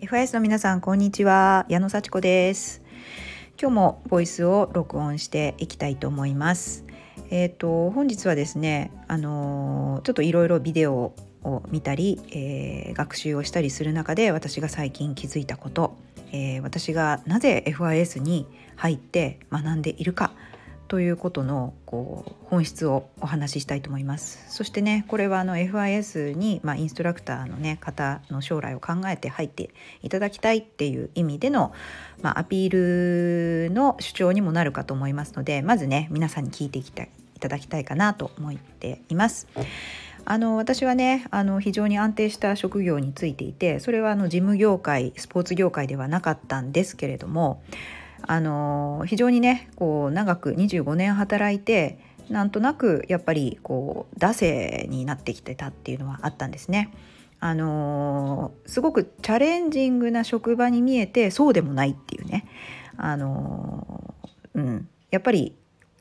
FIS の皆さんこんにちは。矢野幸子です。今日もボイスを録音していきたいと思います。えっ、ー、と本日はですねあのー、ちょっといろいろビデオを見たり、えー、学習をしたりする中で私が最近気づいたこと、え私がなぜ FIS に入って学んでいるか。ということのこう本質をお話ししたいと思いますそしてねこれはあの FIS に、まあ、インストラクターの、ね、方の将来を考えて入っていただきたいっていう意味での、まあ、アピールの主張にもなるかと思いますのでまずね皆さんに聞いていきたいいただきたいかなと思っています。あの私はねあの非常に安定した職業についていてそれはあの事務業界スポーツ業界ではなかったんですけれどもあの非常にねこう長く25年働いてなんとなくやっぱりこう惰性になってきてたっていうのはあったんですね。あのすごくチャレンジングな職場に見えてそうでもないっていうね、あのうん、やっぱり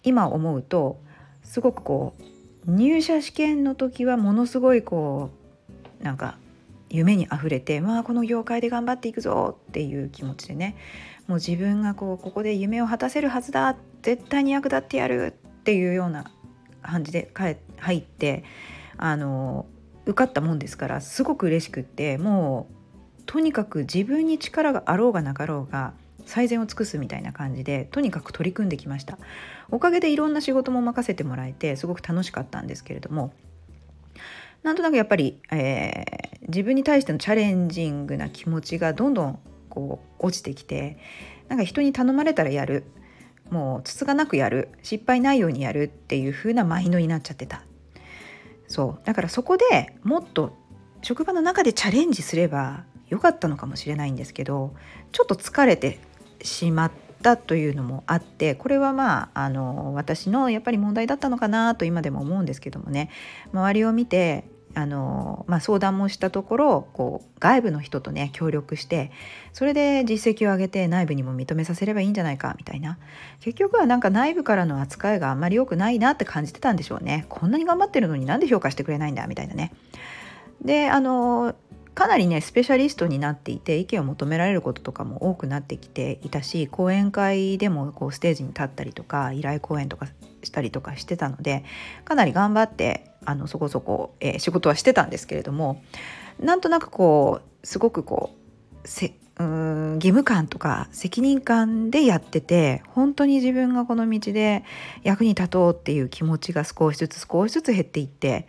今思うとすごくこう入社試験の時はものすごいこうなんか夢にあふれて、まあ、この業界で頑張っていくぞっていう気持ちでねもう自分がこうここで夢を果たせるはずだ絶対に役立ってやるっていうような感じで入ってあの受かったもんですからすごく嬉しくってもうとにかく自分に力があろうがなかろうが最善を尽くすみたいな感じでとにかく取り組んできました。おかげでいろんな仕事も任せてもらえてすごく楽しかったんですけれどもなんとなくやっぱり、えー、自分に対してのチャレンジングな気持ちがどんどんこう落ちてきてなんか人に頼まれたらやる。もうつつがなくやる。失敗ないようにやるっていう風なマインドになっちゃってた。そう。だからそこでもっと職場の中でチャレンジすればよかったのかもしれないんですけどちょっと疲れてしまってたというのもあってこれはまああの私のやっぱり問題だったのかなと今でも思うんですけどもね。周りを見てあの、まあ、相談もしたところこう外部の人とね協力してそれで実績を上げて内部にも認めさせればいいんじゃないかみたいな。結局はなんか内部からの扱いがあんまり良くないなって感じてたんでしょうね。こんなに頑張ってるのになんで評価してくれないんだみたいなね。であのかなりねスペシャリストになっていて意見を求められることとかも多くなってきていたし講演会でもこうステージに立ったりとか依頼講演とかしたりとかしてたのでかなり頑張ってあのそこそこ、えー、仕事はしてたんですけれどもなんとなくこうすごくこうせうん義務感とか責任感でやってて本当に自分がこの道で役に立とうっていう気持ちが少しずつ少しずつ減っていって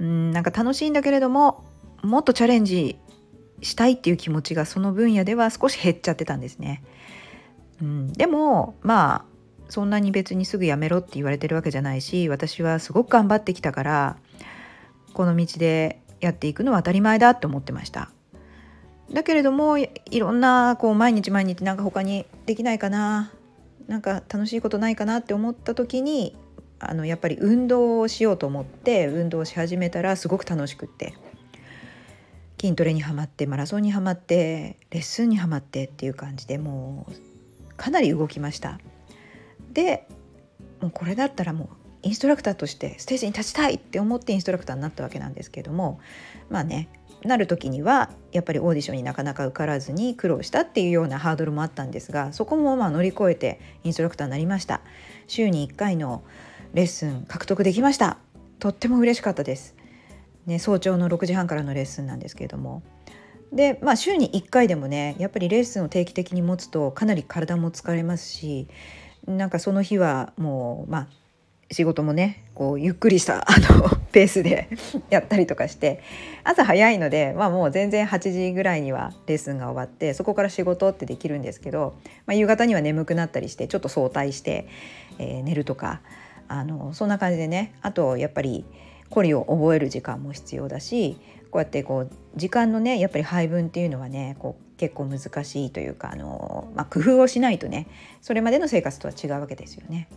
うんなんか楽しいんだけれどももっとチャレンジしたいっていう気持ちがその分野では少し減っちゃってたんですね。うん、でもまあそんなに別にすぐやめろって言われてるわけじゃないし私はすごく頑張ってきたからこの道でやっていくのは当たり前だって思ってました。だけれどもいろんなこう毎日毎日なんか他にできないかななんか楽しいことないかなって思った時にあのやっぱり運動をしようと思って運動し始めたらすごく楽しくって筋トレにはまってマラソンにはまってレッスンにはまってっていう感じでもうかなり動きました。でもうこれだったらもうインストラクターとしてステージに立ちたいって思ってインストラクターになったわけなんですけどもまあねなる時にはやっぱりオーディションになかなか受からずに苦労したっていうようなハードルもあったんですがそこもまあ乗り越えてインストラクターになりました。週に1回のレッスン獲得できました。とっても嬉しかったです、ね、早朝の6時半からのレッスンなんですけれども。でまあ週に1回でもねやっぱりレッスンを定期的に持つとかなり体も疲れますしなんかその日はもうまあ仕事もねこうゆっくりした あのペースで やったりとかして朝早いので、まあ、もう全然8時ぐらいにはレッスンが終わってそこから仕事ってできるんですけど、まあ、夕方には眠くなったりしてちょっと早退して、えー、寝るとかあのそんな感じでねあとやっぱりコリを覚える時間も必要だしこうやってこう時間のねやっぱり配分っていうのはねこう結構難しいというかあの、まあ、工夫をしないとねそれまでの生活とは違うわけですよね。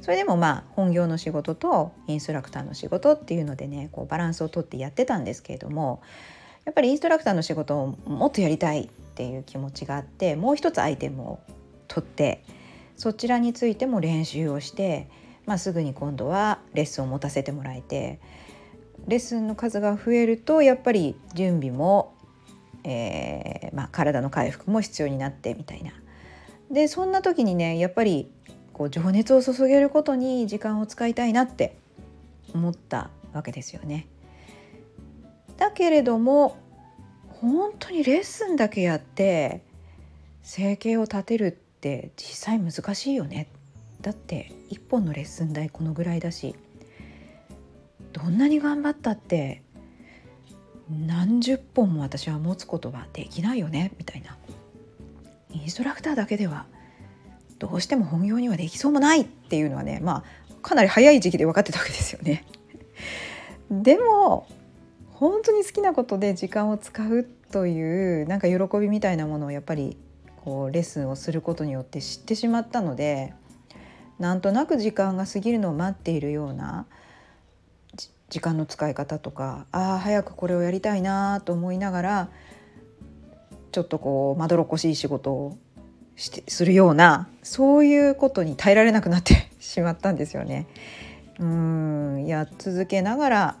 それでもまあ本業の仕事とインストラクターの仕事っていうのでねこうバランスをとってやってたんですけれどもやっぱりインストラクターの仕事をもっとやりたいっていう気持ちがあってもう一つアイテムを取ってそちらについても練習をして、まあ、すぐに今度はレッスンを持たせてもらえてレッスンの数が増えるとやっぱり準備も、えー、まあ、体の回復も必要になってみたいな。でそんな時にねやっぱりこう情熱を注げることに時間を使いたいなって思ったわけですよね。だけれども本当にレッスンだけやって生計を立てるって実際難しいよねだって1本のレッスン代このぐらいだしどんなに頑張ったって何十本も私は持つことはできないよねみたいなインストラクターだけではどうしても本業にはできそうもないっていうのはねまあかなり早い時期で分かってたわけですよね。でも本当に好きなことで時間を使うというなんか喜びみたいなものをやっぱりこうレッスンをすることによって知ってしまったのでなんとなく時間が過ぎるのを待っているような時間の使い方とかああ早くこれをやりたいなと思いながらちょっとこうまどろっこしい仕事をしてするようなそういうことに耐えられなくなって しまったんですよね。うんや続けながら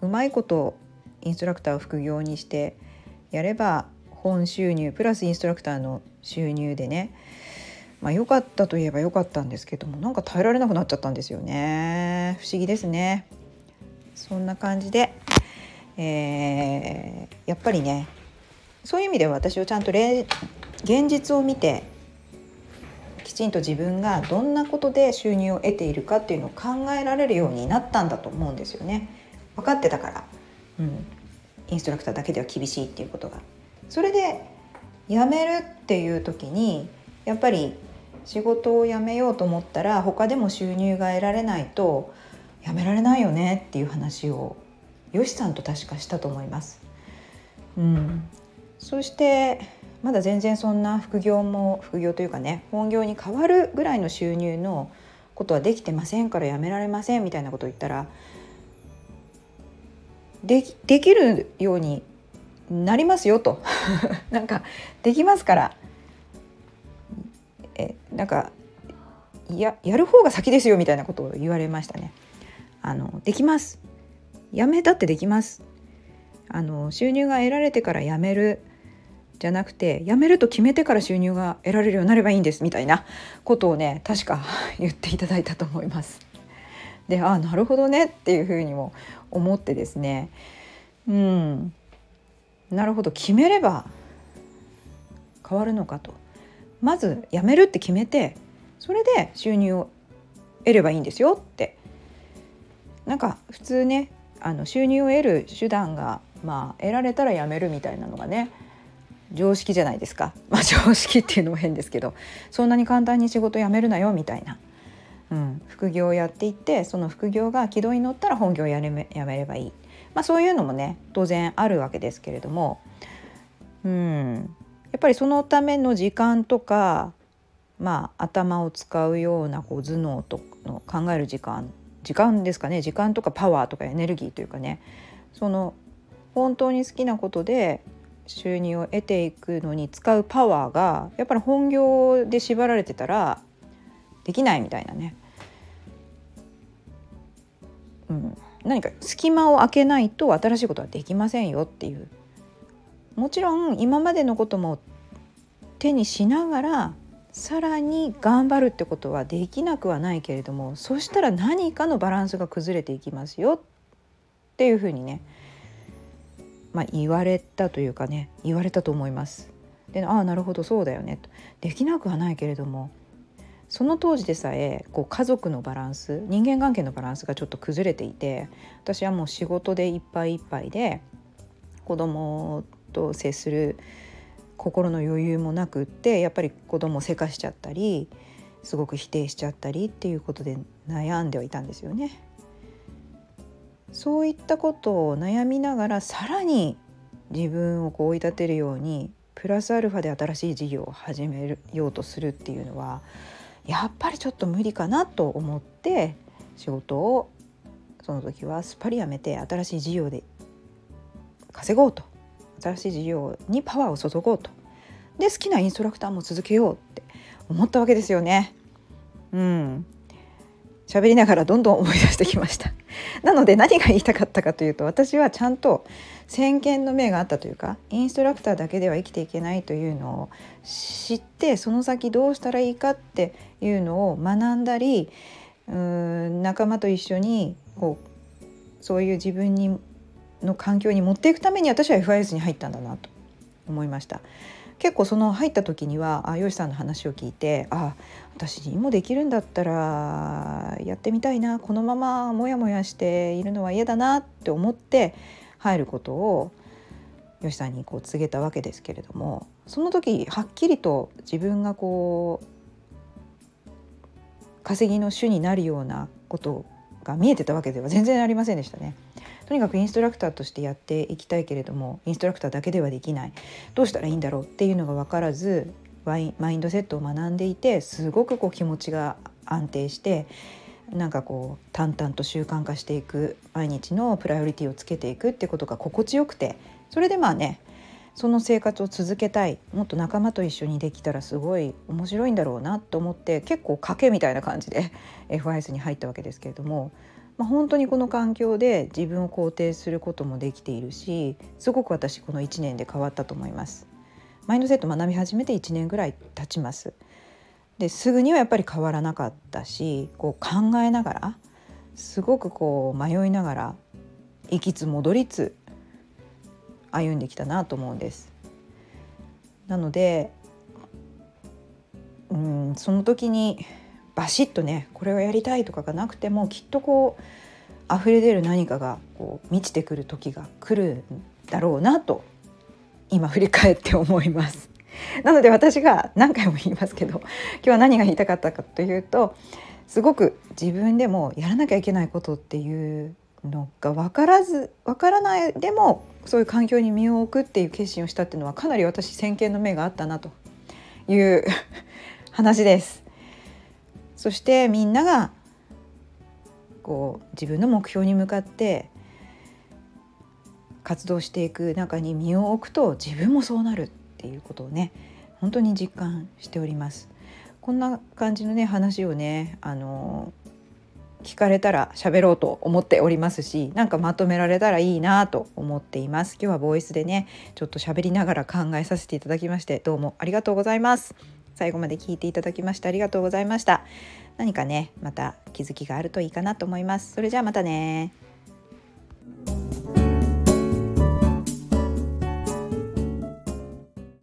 うまいことインストラクターを副業にしてやれば本収入プラスインストラクターの収入でねまあ良かったといえば良かったんですけどもなんか耐えられなくなっちゃったんですよね不思議ですねそんな感じで、えー、やっぱりねそういう意味では私はちゃんと現実を見てきちんと自分がどんなことで収入を得ているかっていうのを考えられるようになったんだと思うんですよね。分かってたから、うん、インストラクターだけでは厳しいっていうことが。それで辞めるっていう時にやっぱり仕事を辞めようと思ったら他でも収入が得られないと辞められないよねっていう話をよしさんと確かしたと思います。うん、そしてまだ全然そんな副業も副業というかね本業に変わるぐらいの収入のことはできてませんからやめられませんみたいなことを言ったらでできるようになりますよと。なんかできますから。えなんかややる方が先ですよみたいなことを言われましたね。あのできます。やめたってできます。あの収入が得られてから辞める。じゃなくて辞めると決めてから収入が得られるようになればいいんですみたいなことをね確か 言っていただいたと思います。でああなるほどね。っていうふうにも思ってですね。うん。なるほど。決めれば変わるのかと。まず辞めるって決めてそれで収入を得ればいいんですよって。なんか普通ねあの収入を得る手段がまあ得られたら辞めるみたいなのがね常識じゃないですか、まあ、常識っていうのも変ですけどそんなに簡単に仕事辞めるなよみたいな、うん、副業をやっていってその副業が軌道に乗ったら本業をやめやめればいい、まあ、そういうのもね当然あるわけですけれども、うん、やっぱりそのための時間とか、まあ、頭を使うようなこう頭脳との考える時間時間ですかね。時間とかパワーとかエネルギーというかね。その本当に好きなことで収入を得ていくのに使うパワーがやっぱり本業で縛られてたらできないみたいなね、うん、何か隙間を空けないと新しいことはできませんよっていうもちろん今までのことも手にしながらさらに頑張るってことはできなくはないけれどもそしたら何かのバランスが崩れていきますよっていうふうにねまあ、言われたというかね言われたと思います。でああなるほどそうだよねとできなくはないけれどもその当時でさえこう家族のバランス人間関係のバランスがちょっと崩れていて私はもう仕事でいっぱいいっぱいで子供と接する心の余裕もなくってやっぱり子供をせかしちゃったりすごく否定しちゃったりっていうことで悩んではいたんですよね。そういったことを悩みながらさらに自分をこう追い立てるようにプラスアルファで新しい事業を始めようとするっていうのはやっぱりちょっと無理かなと思って仕事をその時はすっぱりやめて新しい事業で稼ごうと新しい事業にパワーを注ごうと。で好きなインストラクターも続けようって思ったわけですよね。うん、喋りながらどんどん思い出してきました。なので何が言いたかったかというと私はちゃんと先見の明があったというかインストラクターだけでは生きていけないというのを知ってその先どうしたらいいかっていうのを学んだりうーん仲間と一緒にこうそういう自分にの環境に持っていくために私は FIS に入ったんだなと思いました。結構その入った時にはあよしさんの話を聞いてあ私にもできるんだったらやってみたいなこのままモヤモヤしているのは嫌だなって思って入ることをよしさんにこう告げたわけですけれどもその時はっきりと自分がこう稼ぎの主になるようなことが見えてたわけでは全然ありませんでしたね。とにかくインストラクターとしてやっていきたいけれどもインストラクターだけではできない。どうしたらいいんだろうっていうのが分からずマインドセットを学んでいてすごくこう気持ちが安定してなんかこう淡々と習慣化していく毎日のプライオリティをつけていくってことが心地よくてそれでまあねその生活を続けたいもっと仲間と一緒にできたらすごい面白いんだろうなと思って結構賭けみたいな感じで FIS に入ったわけですけれどもまあ、本当にこの環境で自分を肯定することもできているしすごく私この1年で変わったと思います。マインドセット学び始めて1年ぐらい経ちます。ですぐにはやっぱり変わらなかったしこう考えながらすごくこう迷いながら行きつ戻りつ歩んできたなと思うんです。なのでうんその時にバシッとねこれをやりたいとかがなくてもきっとこう溢れ出る何かがこう満ちてくる時が来るんだろうなと今振り返って思います。なので私が何回も言いますけど 今日は何が言いたかったかというとすごく自分でもやらなきゃいけないことっていうのが分からず分からないでもそういう環境に身を置くっていう決心をしたっていうのはかなり私先見の目があったなという 話です。そしてみんながこう自分の目標に向かって活動していく中に身を置くと自分もそうなるっていうことをね本当に実感しております。こんな感じのね話をねあの聞かれたら喋ろうと思っておりますしなんかまとめられたらいいなと思っています今日はボイスでねちょっと喋りながら考えさせていただきましてどうもありがとうございます最後まで聞いていただきましてありがとうございました。何かねまた気づきがあるといいかなと思います。それじゃあまたね。